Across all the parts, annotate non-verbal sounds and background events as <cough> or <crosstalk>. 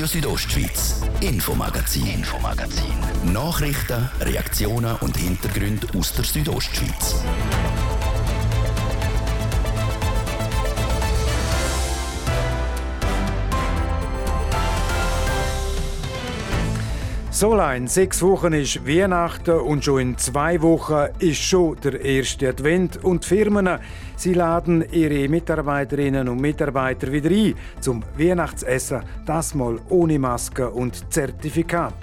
Radio Südostschweiz, Infomagazin, Infomagazin. Nachrichten, Reaktionen und Hintergründe aus der Südostschweiz. So in sechs Wochen ist Weihnachten und schon in zwei Wochen ist schon der erste Advent und die Firmen sie laden ihre Mitarbeiterinnen und Mitarbeiter wieder ein zum Weihnachtsessen, das mal ohne Maske und Zertifikat.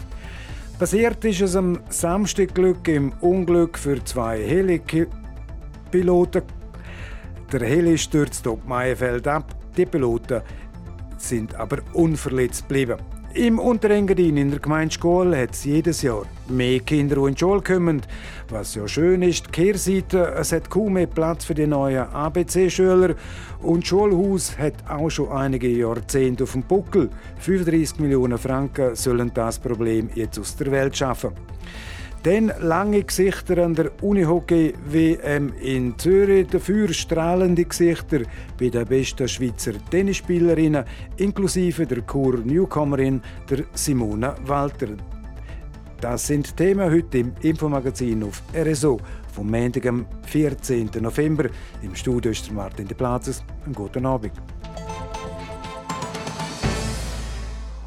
Passiert ist es am Samstag Glück im Unglück für zwei Helipiloten. Der Heli stürzt auf Maienfeld ab. Die Piloten sind aber unverletzt geblieben. Im Unterengadin in der Gemeindeschule hat es jedes Jahr mehr Kinder, die in die Schule kommen. Was ja schön ist, die Kehrseite, es hat kaum mehr Platz für die neuen ABC-Schüler. Und das Schulhaus hat auch schon einige Jahrzehnte auf dem Buckel. 35 Millionen Franken sollen das Problem jetzt aus der Welt schaffen. Dann lange Gesichter an der Unihockey-WM in Zürich, dafür strahlende Gesichter bei den besten Schweizer Tennisspielerinnen, inklusive der Kur-Newcomerin der Simona Walter. Das sind Themen heute im Infomagazin auf RSO vom Montag, am 14. November. Im Studio ist Martin de Platzes. Einen guten Abend.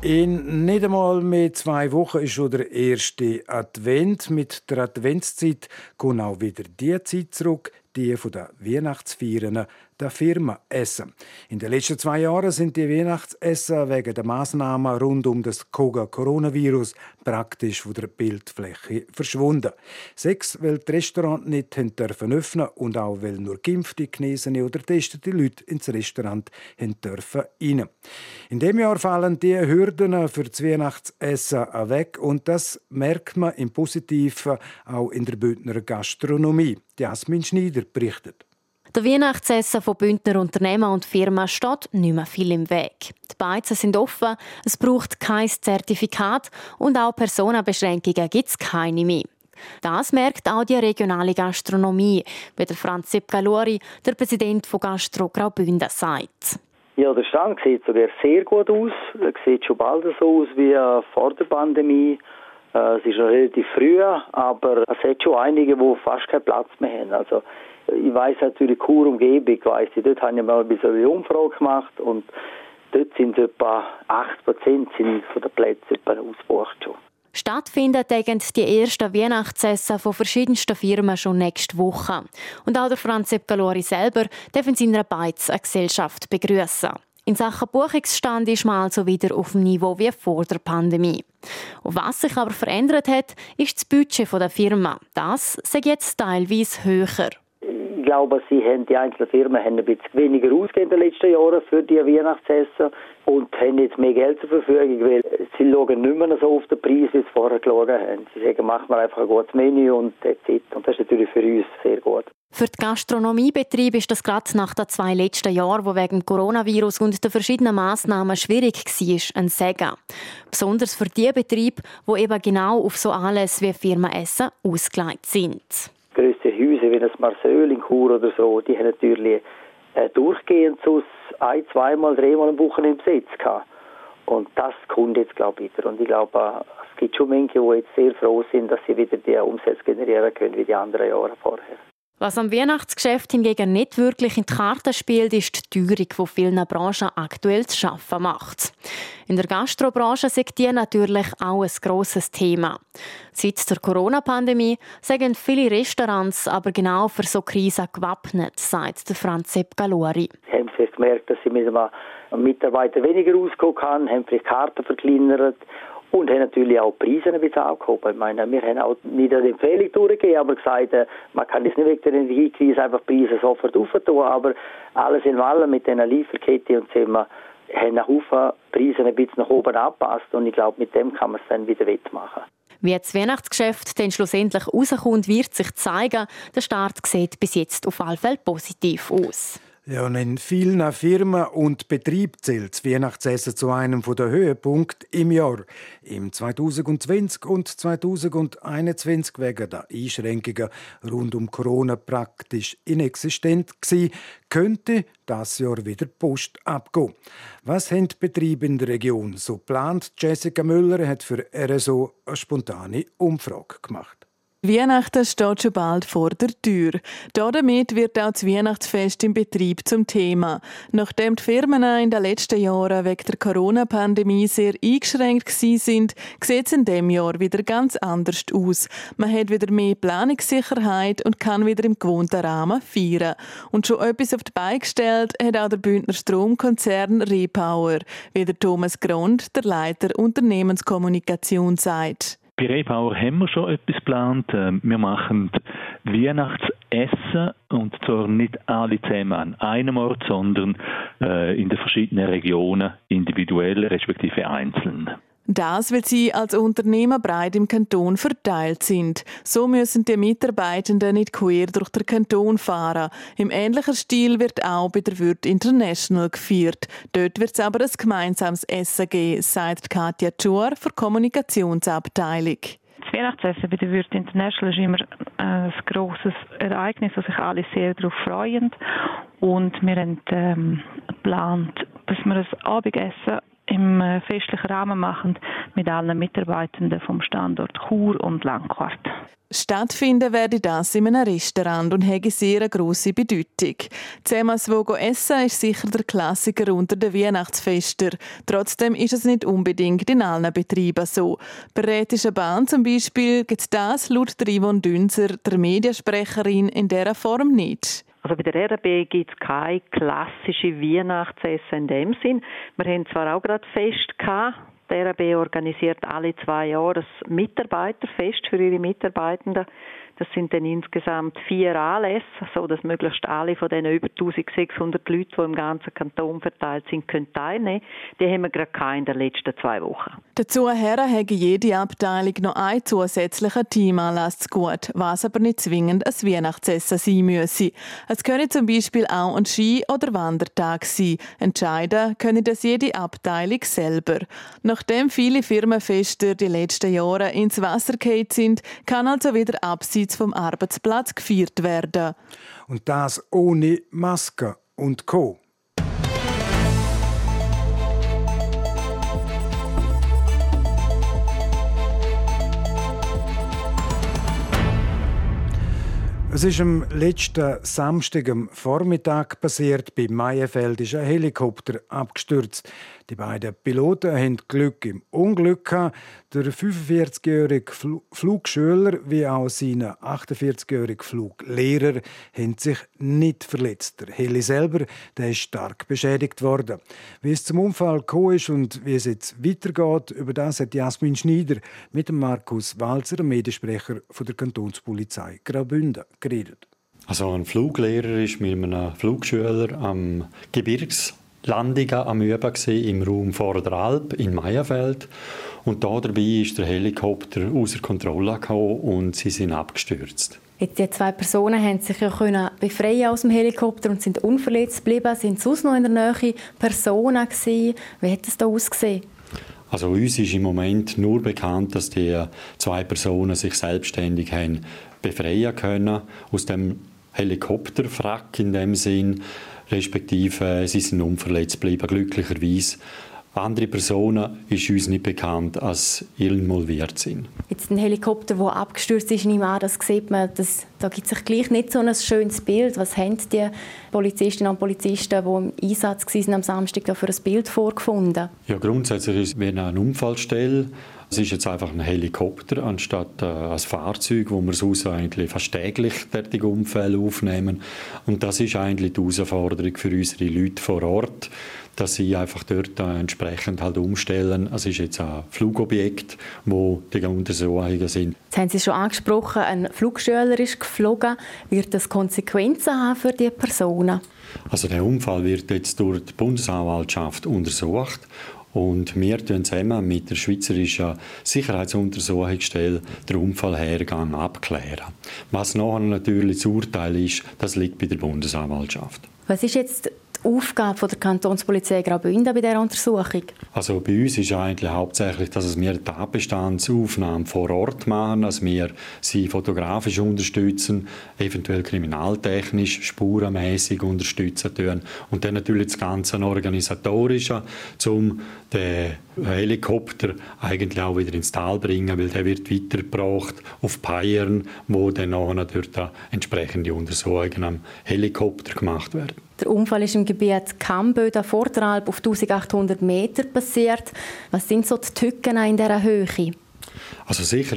In nicht einmal mehr zwei Wochen ist schon der erste Advent. Mit der Adventszeit kommt auch wieder die Zeit zurück, die von den Weihnachtsfeiern der Firma essen. In den letzten zwei Jahren sind die Weihnachtsessen wegen der Maßnahmen rund um das Koga-Coronavirus praktisch von der Bildfläche verschwunden. Sechs, weil die Restaurants nicht dürfen öffnen und auch weil nur geimpfte, genesene oder testete Leute ins Restaurant dürfen rein. In dem Jahr fallen die Hürden für das Weihnachtsessen weg und das merkt man im Positiven auch in der Bündner Gastronomie. Jasmin Schneider berichtet. Der Weihnachtsessen von Bündner Unternehmen und Firmen steht nicht mehr viel im Weg. Die Beizen sind offen, es braucht kein Zertifikat und auch Personenbeschränkungen gibt es keine mehr. Das merkt auch die regionale Gastronomie, wie der Franz Galori, der Präsident von Gastro Graubünden, sagt. Ja, der Stand sieht sogar sehr gut aus. Er sieht schon bald so aus wie vor der Pandemie. Äh, es ist noch relativ früh, aber es hat schon einige, die fast keinen Platz mehr haben. Also ich weiß natürlich Chur Umgebung, weiss ich, dort habe ich mal ein bisschen eine Umfrage gemacht und dort sind etwa 80 Prozent von den Plätzen ausgebucht schon. Stattfinden die ersten Weihnachtsessen von verschiedensten Firmen schon nächste Woche. Und auch der Franz Galori selber darf in seiner Beiz eine Gesellschaft begrüßen. In Sachen Buchungsstand ist man also wieder auf dem Niveau wie vor der Pandemie. Und was sich aber verändert hat, ist das Budget der Firma. Das ist jetzt teilweise höher glaube, sie haben, die einzelnen Firmen haben ein bisschen weniger ausgegeben in den letzten Jahren für die Weihnachtsessen und haben jetzt mehr Geld zur Verfügung, weil sie schauen nicht mehr so auf den Preis, wie sie vorher geschaut haben. Sie sagen, machen wir einfach ein gutes Menü und that's it. Und das ist natürlich für uns sehr gut. Für die Gastronomiebetriebe ist das gerade nach den zwei letzten Jahren, wo wegen Coronavirus und den verschiedenen Massnahmen schwierig war, ein Segen. Besonders für die Betriebe, die eben genau auf so alles wie Firmen essen ausgelegt sind größere Häuser wie das Marseille in Chur oder so, die haben natürlich äh, durchgehend so ein, zweimal, dreimal am Wochenende besetzt gehabt. Und das kommt jetzt, glaube ich, wieder. Und ich glaube, äh, es gibt schon Menschen, die jetzt sehr froh sind, dass sie wieder die Umsätze generieren können wie die anderen Jahre vorher. Was am Weihnachtsgeschäft hingegen nicht wirklich in die Karten spielt, ist die Teuerung, die vielen Branchen aktuell zu schaffen macht. In der Gastrobranche ist die natürlich auch ein grosses Thema. Seit der Corona-Pandemie sagen viele Restaurants aber genau für so Krisen gewappnet, sagt der Franz Sepp Galori. Haben vielleicht gemerkt, dass sie mit einem Mitarbeiter weniger ausgehen kann, haben vielleicht Karten verkleinert und haben natürlich auch die Preise ein bisschen angehoben. Ich meine, wir haben auch nicht eine Empfehlung durchgegeben, aber gesagt, äh, man kann jetzt nicht wegen der Energiekrise einfach die Preise sofort auftun, aber alles in allem mit dieser Lieferkette und wir haben nach Haufen Preise ein bisschen nach oben angepasst und ich glaube, mit dem kann man es dann wieder wettmachen. Wie das Weihnachtsgeschäft dann schlussendlich rauskommt, wird sich zeigen. Der Start sieht bis jetzt auf alle Fälle positiv aus. Ja, und in vielen Firmen und Betrieben zählt das Weihnachtsessen zu einem der Höhepunkte im Jahr. Im 2020 und 2021 wegen der Einschränkungen rund um Corona praktisch inexistent gewesen, könnte das Jahr wieder Post abgehen. Was haben die Betriebe in der Region so geplant? Jessica Müller hat für RSO eine spontane Umfrage gemacht. Weihnachten steht schon bald vor der Tür. Damit wird auch das Weihnachtsfest im Betrieb zum Thema. Nachdem die Firmen in den letzten Jahren wegen der Corona-Pandemie sehr eingeschränkt sind, sieht es in diesem Jahr wieder ganz anders aus. Man hat wieder mehr Planungssicherheit und kann wieder im gewohnten Rahmen feiern. Und schon etwas auf die Beine gestellt hat auch der Bündner Stromkonzern Repower, wie der Thomas Grund, der Leiter Unternehmenskommunikation, sagt. Bei Rebauer haben wir schon etwas geplant. Ähm, wir machen Weihnachtsessen und zwar nicht alle zusammen an einem Ort, sondern äh, in den verschiedenen Regionen individuell respektive einzeln. Das, weil sie als Unternehmer breit im Kanton verteilt sind. So müssen die Mitarbeitenden nicht quer durch den Kanton fahren. Im ähnlichen Stil wird auch bei der Wirt International geführt. Dort wird es aber ein gemeinsames Essen geben, sagt Katja Schur für Kommunikationsabteilung. Das Weihnachtsessen bei der Wirt International ist immer ein grosses Ereignis, wo sich alle sehr darauf freuen. Und wir haben ähm, geplant, dass wir ein Abendessen im äh, festlichen Rahmen machen mit allen Mitarbeitenden vom Standort Chur und Langquart. Stattfinden werde das in einem Restaurant und hätte sehr eine grosse Bedeutung. Zusammen wo essen ist sicher der Klassiker unter den Weihnachtsfesten. Trotzdem ist es nicht unbedingt in allen Betrieben so. Bei Rätischer Bahn zum Beispiel gibt es das laut Yvonne Dünzer, der Mediensprecherin, in dieser Form nicht. Also bei der RB gibt es keine klassische Weihnachtsessen in dem Sinn. Wir haben zwar auch gerade Fest gehabt. Die RB organisiert alle zwei Jahre ein Mitarbeiterfest für ihre Mitarbeitenden. Das sind dann insgesamt vier Anlässe, so dass möglichst alle von den über 1600 Leuten, die im ganzen Kanton verteilt sind, können teilnehmen. Die haben wir gerade in den letzten zwei Wochen. Dazu her hat jede Abteilung noch einen zusätzlichen Teamanlass zu gut, was aber nicht zwingend ein Weihnachtsessen sein müsse. Es könne zum Beispiel auch ein Ski- oder Wandertag sein. Entscheiden könne das jede Abteilung selber. Nachdem viele Firmenfeste die letzten Jahre ins Wasser gefallen sind, kann also wieder abseits abseits vom Arbeitsplatz gefeiert werden. Und das ohne Maske und Co. Es ist am letzten Samstag am Vormittag passiert. Bei Meierfeld ist ein Helikopter abgestürzt. Die beiden Piloten haben Glück im Unglück. Der 45-jährige Flugschüler wie auch sein 48-jährige Fluglehrer haben sich nicht verletzt. Der Heli selber der ist stark beschädigt worden. Wie es zum Unfall gekommen ist und wie es jetzt weitergeht, über das hat Jasmin Schneider mit dem Markus Walzer, dem Mediensprecher der Kantonspolizei Graubünden, geredet. Also ein Fluglehrer ist mit einem Flugschüler am Gebirgs Landungen am Üben im Raum vor der Alp in Meierfeld. Und da dabei ist der Helikopter außer Kontrolle gekommen und sie sind abgestürzt. Jetzt die zwei Personen haben sich ja können befreien aus dem Helikopter und sind unverletzt geblieben. Sind sonst noch in der Nähe Personen gewesen? Wie hat es da ausgesehen? Also uns ist im Moment nur bekannt, dass die zwei Personen sich selbstständig haben befreien können aus dem Helikopterfrack in dem Sinn respektive sie sind unverletzt geblieben, glücklicherweise. Andere Personen ist uns nicht bekannt, als involviert sind. Jetzt ein Helikopter, der abgestürzt ist, nehme an, das sieht man, das, da gibt es sich gleich nicht so ein schönes Bild. Was haben die Polizistinnen und Polizisten, die im Einsatz waren am Samstag, da für ein Bild vorgefunden? Ja, grundsätzlich ist es eine Unfallstelle. Es ist jetzt einfach ein Helikopter anstatt äh, ein Fahrzeug, wo wir sonst eigentlich fast täglich derartige Unfälle aufnehmen. Und das ist eigentlich die Herausforderung für unsere Leute vor Ort, dass sie einfach dort äh, entsprechend halt umstellen. Es ist jetzt ein Flugobjekt, wo die Untersuchungen sind. Jetzt haben Sie schon angesprochen, ein Flugschüler ist geflogen. Wird das Konsequenzen haben für die Personen? Also der Unfall wird jetzt durch die Bundesanwaltschaft untersucht und wir tun zusammen mit der Schweizerischen Sicherheitsuntersuchungsstelle den Unfallhergang abklären. Was nachher natürlich das Urteil ist, das liegt bei der Bundesanwaltschaft. Was ist jetzt die Aufgabe der Kantonspolizei Graubünden bei dieser Untersuchung? Also bei uns ist eigentlich hauptsächlich, dass wir Tatbestandsaufnahmen vor Ort machen, dass wir sie fotografisch unterstützen, eventuell kriminaltechnisch, spurenmäßig unterstützen tun und dann natürlich das Ganze organisatorische, um den Helikopter eigentlich auch wieder ins Tal bringen, weil der wird weitergebracht auf Peiern, wo dann nachher durch entsprechende Untersuchungen am Helikopter gemacht werden. Der Unfall ist im Gebiet Kamböda vor der Alp auf 1800 Meter passiert. Was sind so die Tücken in dieser Höhe? Also sicher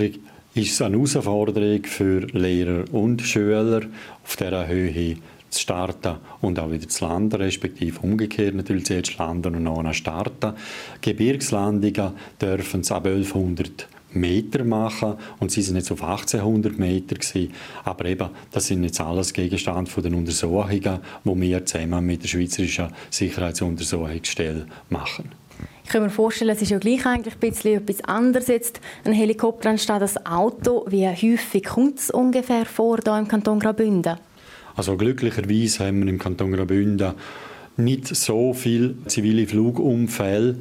ist es eine Herausforderung für Lehrer und Schüler, auf dieser Höhe zu starten und auch wieder zu landen, respektive umgekehrt natürlich zuerst landen und dann starten. Gebirgslandungen dürfen es ab 1100 Meter machen und sie sind jetzt auf 1800 Meter gewesen. Aber eben, das sind jetzt alles Gegenstand von den Untersuchungen, die wir zusammen mit der Schweizerischen Sicherheitsuntersuchungsstelle machen. Ich kann mir vorstellen, es ist ja gleich eigentlich ein bisschen etwas anderes jetzt, ein Helikopter anstatt ein Auto. Wie häufig kommt es ungefähr vor hier im Kanton Graubünden? Also glücklicherweise haben wir im Kanton Graubünden nicht so viele zivile Flugunfälle.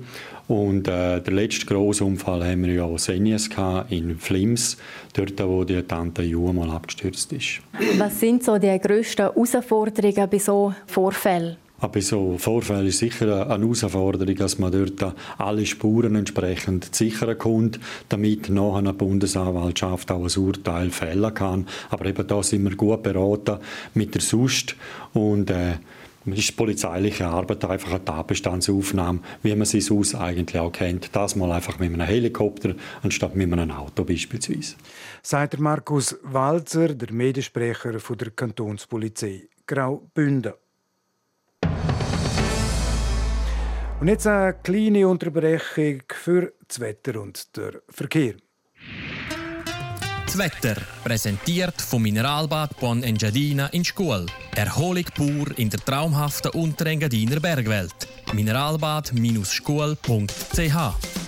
Und äh, der letzte große Unfall haben wir ja Senjes in Flims, dort wo die Tante Ju mal abgestürzt ist. Was sind so die grössten Herausforderungen bei so Vorfällen? Aber so Vorfällen ist sicher eine Herausforderung, dass man dort alle Spuren entsprechend sichern kann, damit nachher eine Bundesanwaltschaft auch ein Urteil fällen kann. Aber eben da sind wir gut beraten mit der SUST und äh, ist polizeiliche Arbeit einfach eine Tatbestandsaufnahme, wie man sie sonst eigentlich auch kennt. Das mal einfach mit einem Helikopter anstatt mit einem Auto beispielsweise. Sagt Markus Walzer, der Mediensprecher der Kantonspolizei Graubünden. Und jetzt eine kleine Unterbrechung für das Wetter und den Verkehr. Das Wetter, präsentiert vom Mineralbad Bon Engadina in Schkuhl. Erholung pur in der traumhaften Unterengadiner Bergwelt. Mineralbad-schkuhl.ch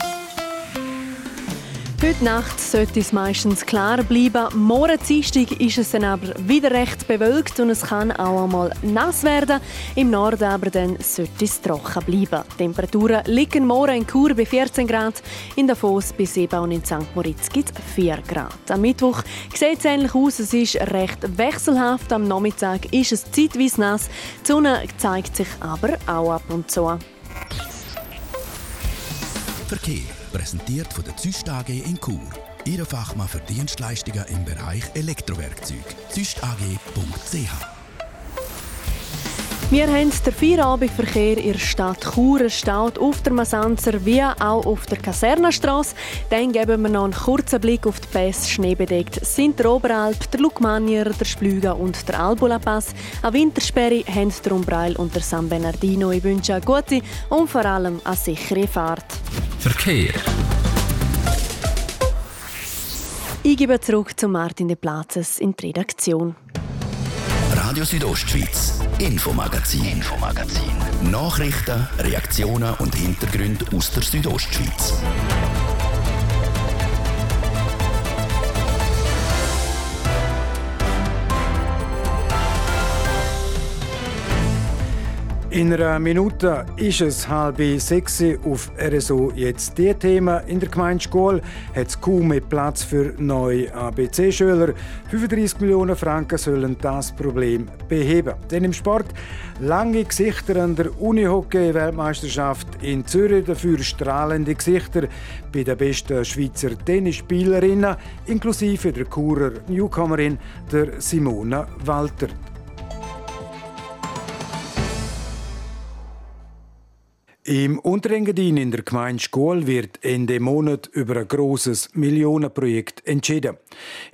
Heute Nacht sollte es meistens klar bleiben. Morgen Dienstag ist es dann aber wieder recht bewölkt und es kann auch einmal nass werden. Im Norden aber dann sollte es trocken bleiben. Die Temperaturen liegen morgen in Chur bei 14 Grad, in Davos bei 7 und in St. Moritz gibt es 4 Grad. Am Mittwoch sieht es ähnlich aus, es ist recht wechselhaft. Am Nachmittag ist es zeitweise nass. Die Sonne zeigt sich aber auch ab und zu. Verkehr präsentiert von der Züst AG in Chur. Ihre Fachmann für Dienstleistungen im Bereich Elektrowerkzeug. züstag.ch wir haben den Feierabendverkehr in der Stadt Chur staut auf der Masanzer wie auch auf der Kasernenstraße. Dann geben wir noch einen kurzen Blick auf die Pässe. Schneebedeckt sind der Oberalp, der Lugmanier, der Splüga und der Albula-Pass. Eine Wintersperre haben der Umbreil und der San Bernardino. Ich wünsche eine gute und vor allem eine sichere Fahrt. Verkehr. Ich gebe zurück zu Martin de Platzes in die Redaktion. Radio Südostschweiz, Infomagazin, Infomagazin. Nachrichten, Reaktionen und Hintergründe aus der Südostschweiz. In einer Minute ist es halb sechs auf RSO jetzt die Themen. In der Gemeindeschule hat es kaum mehr Platz für neue ABC-Schüler. 35 Millionen Franken sollen das Problem beheben. Denn im Sport lange Gesichter an der Unihockey-Weltmeisterschaft in Zürich, dafür strahlende Gesichter bei den besten Schweizer Tennisspielerinnen, inklusive der Churer Newcomerin der Simona Walter. Im Unterengadin in der Gemeinde Schkuhl wird Ende Monat über ein grosses Millionenprojekt entschieden.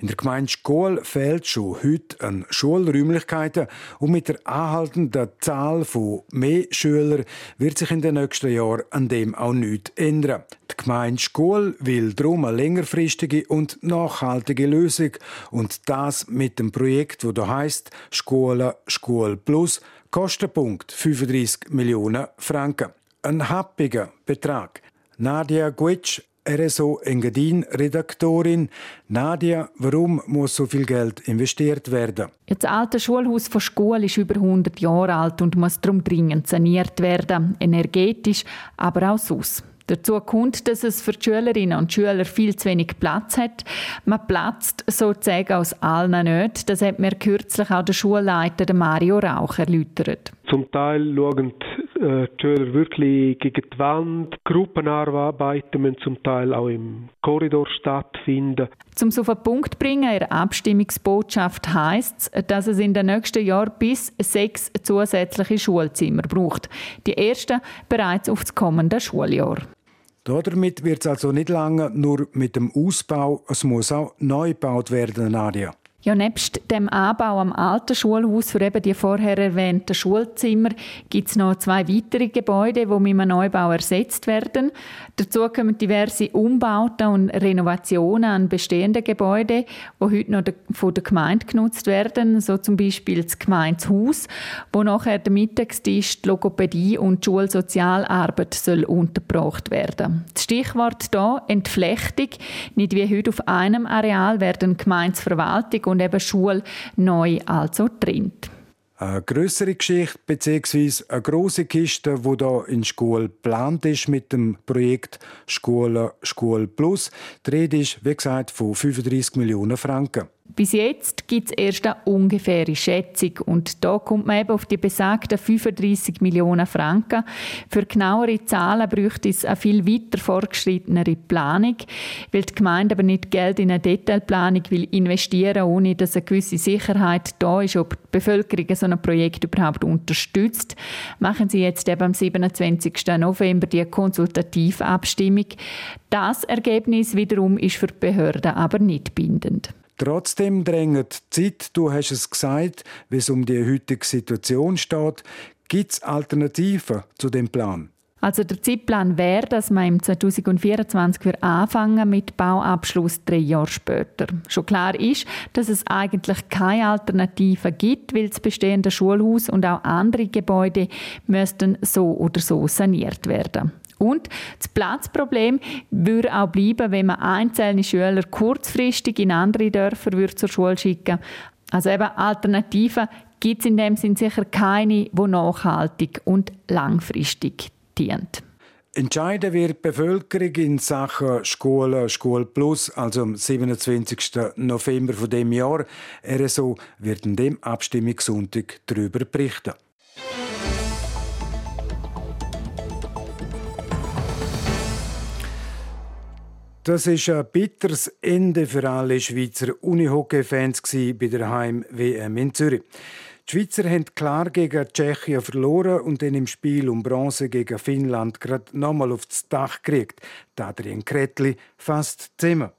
In der Gemeinde Schkuhl fehlt schon heute an Schulräumlichkeiten und mit der anhaltenden Zahl von mehr Schülern wird sich in den nächsten Jahren an dem auch nichts ändern. Die Gemeinde Schkuhl will darum eine längerfristige und nachhaltige Lösung und das mit dem Projekt, wo da heißt Schule Schule Plus, Kostenpunkt 35 Millionen Franken. Ein happiger Betrag. Nadia Guitsch, RSO Engadin-Redaktorin. Nadia, warum muss so viel Geld investiert werden? Das alte Schulhaus von Schule ist über 100 Jahre alt und muss darum dringend saniert werden, energetisch, aber auch sonst. Dazu kommt, dass es für die Schülerinnen und Schüler viel zu wenig Platz hat. Man platzt sozusagen aus allen nicht. Das hat mir kürzlich auch der Schulleiter Mario Rauch erläutert. Zum Teil schauen äh, die Schüler wirklich gegen die Wand. Gruppenarbeiten müssen zum Teil auch im Korridor stattfinden. Um es auf den Punkt zu bringen, in der Abstimmungsbotschaft heisst es, dass es in den nächsten Jahren bis sechs zusätzliche Schulzimmer braucht. Die ersten bereits auf das kommende Schuljahr. Damit wird es also nicht lange nur mit dem Ausbau, es muss auch neu gebaut werden, Nadia. Ja, nebst dem Anbau am alten Schulhaus für eben die vorher erwähnten Schulzimmer gibt es noch zwei weitere Gebäude, die mit einem Neubau ersetzt werden. Dazu kommen diverse Umbauten und Renovationen an bestehenden Gebäuden, die heute noch von der Gemeinde genutzt werden, so zum Beispiel das Gemeindehaus, wo nachher der Mittagstisch, die Logopädie und die Schulsozialarbeit soll untergebracht werden. Das Stichwort hier Entflechtung. Nicht wie heute auf einem Areal werden Gemeindeverwaltung und eben Schule neu also trennt. Eine größere Geschichte bzw. eine große Kiste, die hier in Schule geplant ist mit dem Projekt Schule Schule Plus. Die Rede ist, wie gesagt, von 35 Millionen Franken. Bis jetzt gibt es erst eine ungefähre Schätzung und da kommt man eben auf die besagten 35 Millionen Franken. Für genauere Zahlen bräuchte es eine viel weiter fortgeschrittenere Planung, weil die Gemeinde aber nicht Geld in eine Detailplanung will investieren, ohne dass eine gewisse Sicherheit da ist, ob die Bevölkerung so ein Projekt überhaupt unterstützt. Machen sie jetzt eben am 27. November die Konsultativabstimmung. Das Ergebnis wiederum ist für die Behörden aber nicht bindend. Trotzdem drängt die Zeit, du hast es gesagt, wie es um die heutige Situation steht. Gibt es Alternativen zu dem Plan? Also der Zeitplan wäre, dass man im 2024 anfangen mit Bauabschluss drei Jahre später. Schon klar ist, dass es eigentlich keine Alternative gibt, weil das bestehende Schulhaus und auch andere Gebäude müssten so oder so saniert werden. Und das Platzproblem würde auch bleiben, wenn man einzelne Schüler kurzfristig in andere Dörfer würde zur Schule schicken Also eben Alternativen gibt es in dem Sinn sicher keine, die nachhaltig und langfristig dient. Entscheiden wird die Bevölkerung in Sachen Schule, Schule Plus, also am 27. November von dem Jahr. RSO wird an dem Abstimmungssonntag darüber berichten. Das ist ein bitteres Ende für alle Schweizer Unihockey-Fans bei der Heim-WM in Zürich. Die Schweizer haben klar gegen Tschechien verloren und dann im Spiel um Bronze gegen Finnland gerade nochmal aufs Dach gekriegt. Adrian Kretli fast zusammen.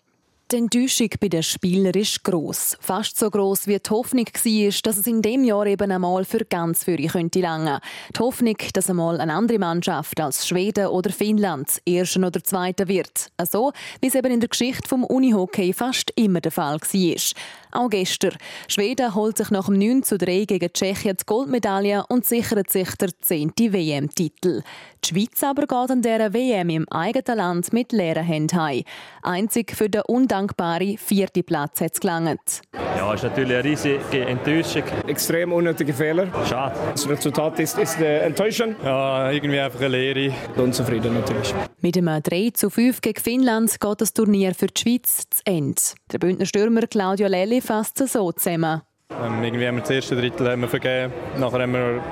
Die Enttäuschung bei den Spielern ist gross. Fast so gross wie die Hoffnung war, dass es in dem Jahr eben einmal für ganz Führer könnte langen. Die Hoffnung, dass einmal eine andere Mannschaft als Schweden oder Finnland Erster oder Zweiter wird. So wie es eben in der Geschichte vom Unihockey fast immer der Fall war. Auch gestern. Schweden holt sich nach dem 9 zu 3 gegen Tschechien die Goldmedaille und sichert sich der 10. WM-Titel. Die Schweiz aber geht an dieser WM im eigenen Land mit leeren Händen heim. Einzig für den undankbaren vierten Platz hat es gelangt. Ja, ist natürlich eine riesige Enttäuschung. Extrem unnötige Fehler. Schade. Das Resultat ist, ist äh, enttäuschend. Ja, irgendwie einfach eine Lehre. Unzufrieden natürlich. Mit einem 3 zu 5 gegen Finnland geht das Turnier für die Schweiz zu Ende. Der Bündner Stürmer Claudio Lelli fasst es so zusammen. Ähm, irgendwie haben wir das erste Drittel haben wir vergeben. Nachher haben wir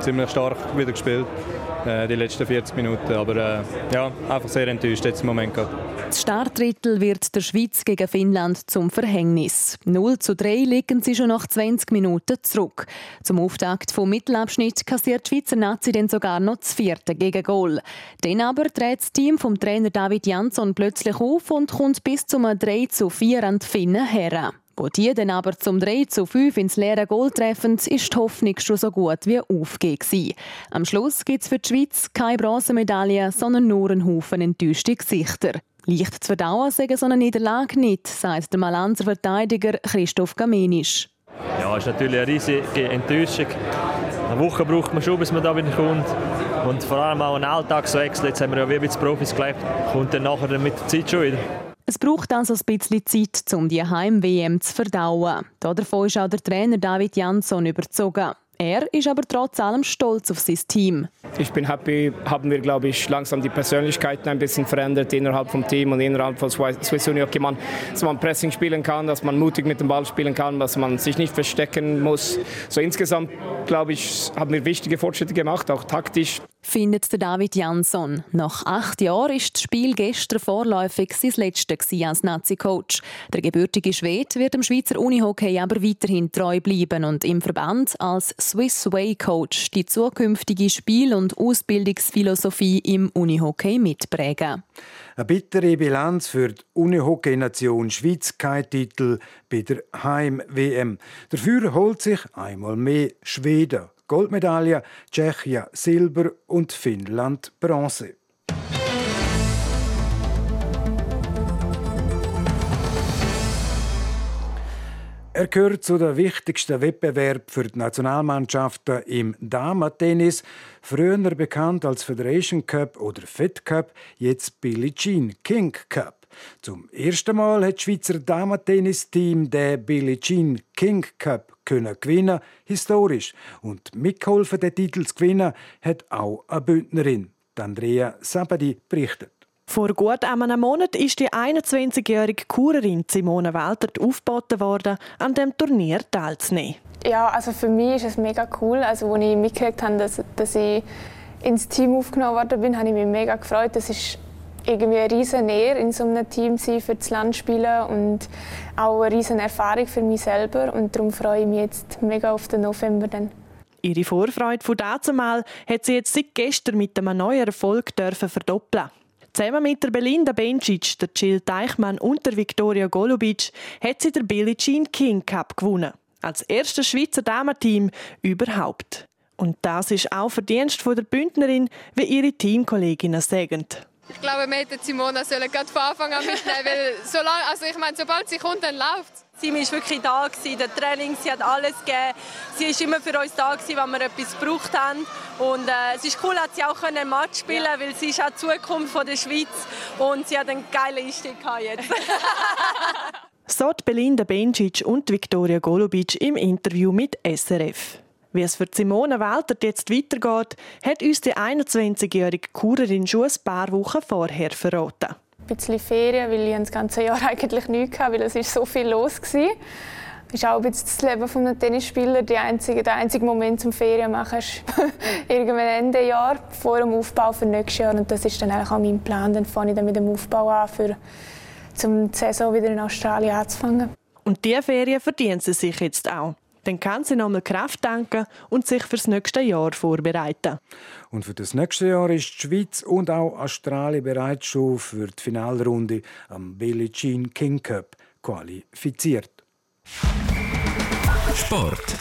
ziemlich stark wieder gespielt. Äh, die letzten 40 Minuten. Aber äh, ja, einfach sehr enttäuscht jetzt im Moment. Gerade. Das Startdrittel wird der Schweiz gegen Finnland zum Verhängnis. 0 zu 3 liegen sie schon nach 20 Minuten zurück. Zum Auftakt vom Mittelabschnitt kassiert die Schweizer Nazi dann sogar noch das vierte Gegengol. Dann aber dreht das Team vom Trainer David Jansson plötzlich auf und kommt bis zum 3 zu 4 an die Finnen her. Wo die dann aber zum 3 zu 5 ins leere Goal treffen, ist die Hoffnung schon so gut wie aufgegeben. Am Schluss gibt es für die Schweiz keine Bronzemedaille, sondern nur einen Haufen enttäuschte Gesichter. Leicht zu verdauen sagen so eine Niederlage nicht, sagt der Malanzer Verteidiger Christoph Gamenisch. Ja, ist natürlich eine riesige Enttäuschung. Eine Woche braucht man schon, bis man da wieder kommt. Und vor allem auch ein Alltagswechsel, jetzt haben wir ja wie bei den Profis gelebt, kommt dann nachher mit der Zeit schon wieder. Es braucht also ein bisschen Zeit, um die Heim-WM zu verdauen. Davon ist auch der Trainer David Jansson überzogen. Er ist aber trotz allem stolz auf sein Team. Ich bin happy, haben wir, glaube ich, langsam die Persönlichkeiten ein bisschen verändert innerhalb vom Team und innerhalb von Swiss Uni Hockey. Dass man Pressing spielen kann, dass man mutig mit dem Ball spielen kann, dass man sich nicht verstecken muss. So insgesamt, glaube ich, haben wir wichtige Fortschritte gemacht, auch taktisch findet der David Jansson. Nach acht Jahren ist das Spiel gestern vorläufig sein letztes als Nazi-Coach. Der gebürtige Schwed wird dem Schweizer Unihockey aber weiterhin treu bleiben und im Verband als Swiss Way Coach die zukünftige Spiel- und Ausbildungsphilosophie im Unihockey mitprägen. Eine bittere Bilanz für die Unihockey-Nation Schweiz, kein Titel bei der Heim-WM. Dafür holt sich einmal mehr Schweden Goldmedaille, Tschechien Silber und Finnland Bronze. Er gehört zu den wichtigsten Wettbewerben für die Nationalmannschaften im Damen-Tennis, früher bekannt als Federation Cup oder Fed Cup, jetzt Billie Jean King Cup. Zum ersten Mal hat das Schweizer Damen-Tennis-Team den Billie Jean King Cup können gewinnen, historisch. Und mitgeholfen, den Titel zu gewinnen, hat auch eine Bündnerin. Andrea Sabadi berichtet. Vor gut einem Monat ist die 21-jährige Kurerin Simone Waltert aufgeboten worden, an dem Turnier teilzunehmen. Ja, also für mich ist es mega cool. Also, als ich mitgekriegt habe, dass, dass ich ins Team aufgenommen worden bin, habe ich mich mega gefreut. Das ist irgendwie eine riesen Nähe in so einem Team sein, für das Land spielen und auch eine riesen Erfahrung für mich selber und darum freue ich mich jetzt mega auf den November dann. Ihre Vorfreude von dazumal hat sie jetzt seit gestern mit einem neuen Erfolg dürfen verdoppeln. Zusammen mit der Belinda Bencic, der Jill Teichmann und der Viktoria Golubic hat sie den Billie Jean King Cup gewonnen. Als erstes Schweizer Damenteam überhaupt. Und das ist auch Verdienst von der Bündnerin, wie ihre Teamkolleginnen sagen. Ich glaube, wir hätten Simona sollen gerade von Anfang an mitnehmen, weil solange, also ich meine, sobald sie kommt, dann läuft Sie war wirklich da, gewesen, der Training, sie hat alles gegeben. Sie war immer für uns da, gewesen, wenn wir etwas gebraucht haben. Und äh, es ist cool, dass sie auch einen Match spielen ja. weil sie ist auch die Zukunft von der Schweiz und sie hat einen geilen Einstieg jetzt. <laughs> so Belinda Bencic und Viktoria Golubic im Interview mit SRF. Wie es für Simone Waltert jetzt weitergeht, hat uns die 21-jährige Kurerin schon ein paar Wochen vorher verraten. Ein bisschen Ferien, weil ich das ganze Jahr <laughs> eigentlich nichts hatte, weil es ist so viel los war. Das ist auch bisschen das Leben eines Tennisspielers. Der einzige, der einzige Moment zum Ferien machen ist <laughs> irgendwann Ende Jahr, vor dem Aufbau für nächstes Jahr. Und das ist dann eigentlich auch mein Plan. Dann fange ich dann mit dem Aufbau an, für, um die Saison wieder in Australien anzufangen. Und diese Ferien verdienen sie sich jetzt auch. Dann kann sie nochmal Kraft tanken und sich fürs nächste Jahr vorbereiten. Und für das nächste Jahr ist die Schweiz und auch Australien bereits schon für die Finalrunde am Billie Jean King Cup qualifiziert. Sport.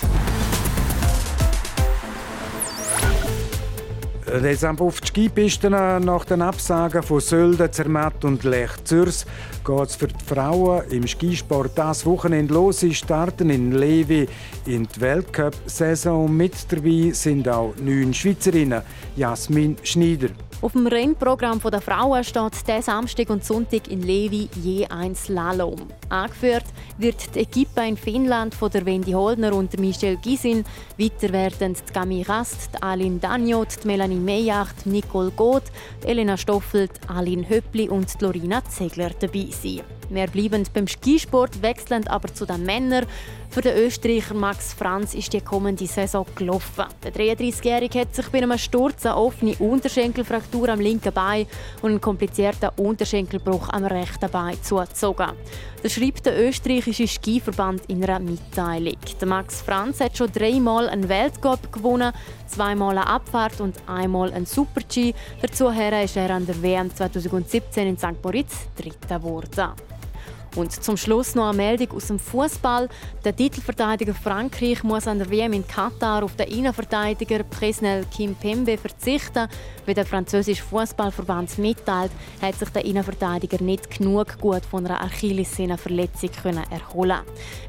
Deshalb auf die Skipisten nach den Absagen von Sölden, Zermatt und Lech Zürs geht es für die Frauen im Skisport das Wochenende los. Sie starten in Levi in die Weltcup-Saison. Mit dabei sind auch neun Schweizerinnen. Jasmin Schneider. Auf dem Rennprogramm der Frauen steht der Samstag und Sonntag in Levi je ein Slalom. Angeführt wird die Equipe in Finnland von der Wendy Holdner und Michelle Gisin. Weiter werden die Gami Rast, die Aline Dagnot, die Melanie Meyacht, Nicole Goth, Elena Stoffelt, Aline Höppli und Lorina Zegler dabei sein. Wir bleiben beim Skisport, wechseln aber zu den Männern. Für den Österreicher Max Franz ist die kommende Saison gelaufen. Der 33-Jährige hat sich bei einem Sturz eine offene Unterschenkelfraktur am linken Bein und einen komplizierten Unterschenkelbruch am rechten Bein zugezogen. Das schreibt der österreichische Skiverband in einer Mitteilung. Der Max Franz hat schon dreimal einen Weltcup gewonnen, zweimal eine Abfahrt und einmal einen Super-G. Dazu ist er an der WM 2017 in St. Moritz Dritter geworden. Und zum Schluss noch eine Meldung aus dem Fußball. Der Titelverteidiger Frankreich muss an der WM in Katar auf den Innenverteidiger Presnel Kimpembe verzichten. Wie der französische Fußballverband mitteilt, hat sich der Innenverteidiger nicht genug gut von einer Achillessehnenverletzung erholen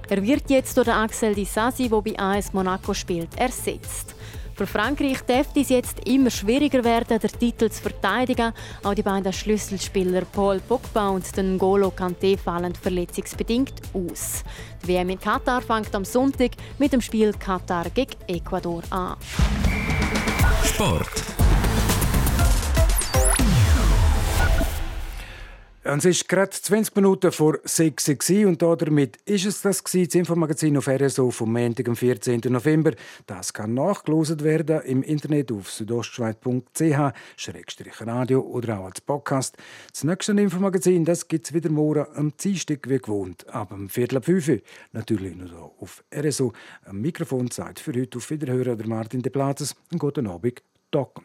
Er wird jetzt durch Axel Disasi, der bei AS Monaco spielt, ersetzt. Für Frankreich dürfte es jetzt immer schwieriger werden, den Titel zu verteidigen. Auch die beiden Schlüsselspieler Paul Pogba und N'Golo Kanté fallen verletzungsbedingt aus. Die WM in Katar fängt am Sonntag mit dem Spiel Katar gegen Ecuador an. Sport. Es ist gerade 20 Minuten vor 6 Uhr und damit ist es das das Infomagazin auf RSO vom Montag, am 14. November. Das kann nachgelost werden im Internet auf südostschweiz.ch-radio oder auch als Podcast. Das nächste Infomagazin gibt es wieder morgen am Dienstag wie gewohnt, ab dem Viertel ab 5 Uhr. Natürlich nur hier auf RSO. Am Mikrofon sagt für heute auf Wiederhören der Martin De Platzes. Einen guten Abend. Docken.